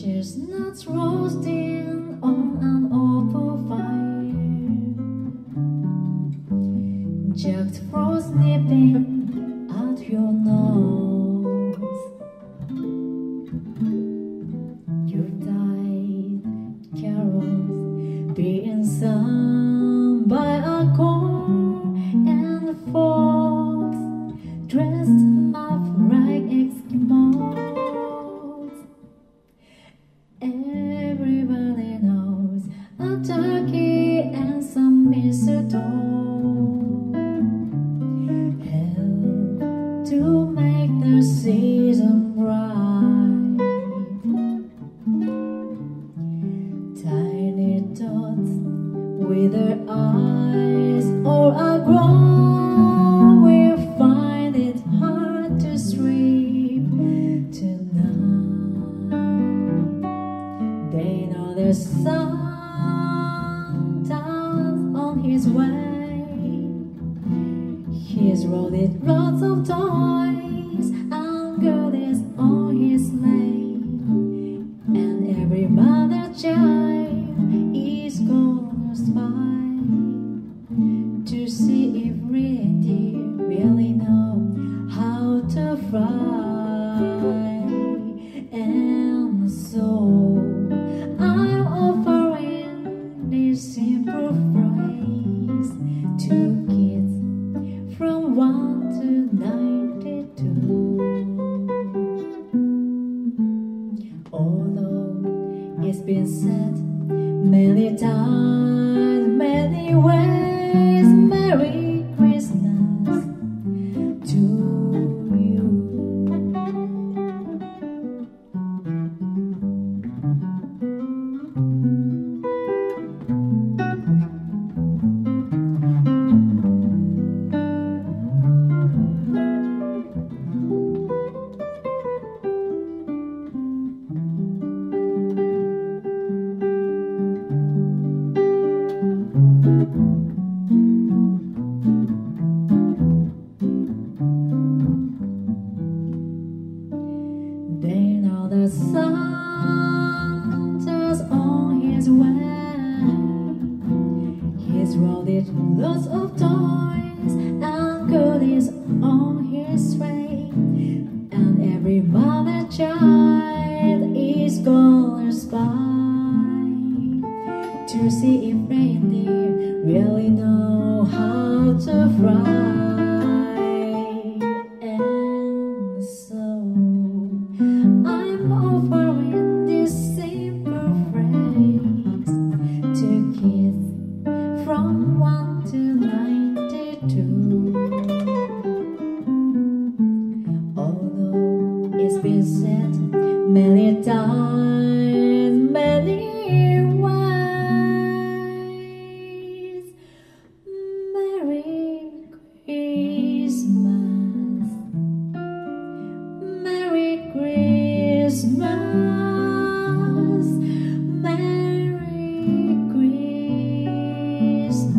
chestnuts roasting on an open fire. Jack frost nipping at your nose. Yuletide carols being sung by a choir and folks dressed help to make the season bright. Tiny dots with their eyes all aglow his way. He's loaded lots of toys and goodies on his sleigh. And every mother child is gonna spy to see if reindeer really know how to fly. 91 to 92. Although it's been said many times, many ways, Mary. Know the Santa's on his way. He's loaded lots of toys and goodies on his sleigh. And every mother child is gonna spy to see if reindeer really know how to fly. been said many times, many ways. Merry Christmas, Merry Christmas. Merry Christmas.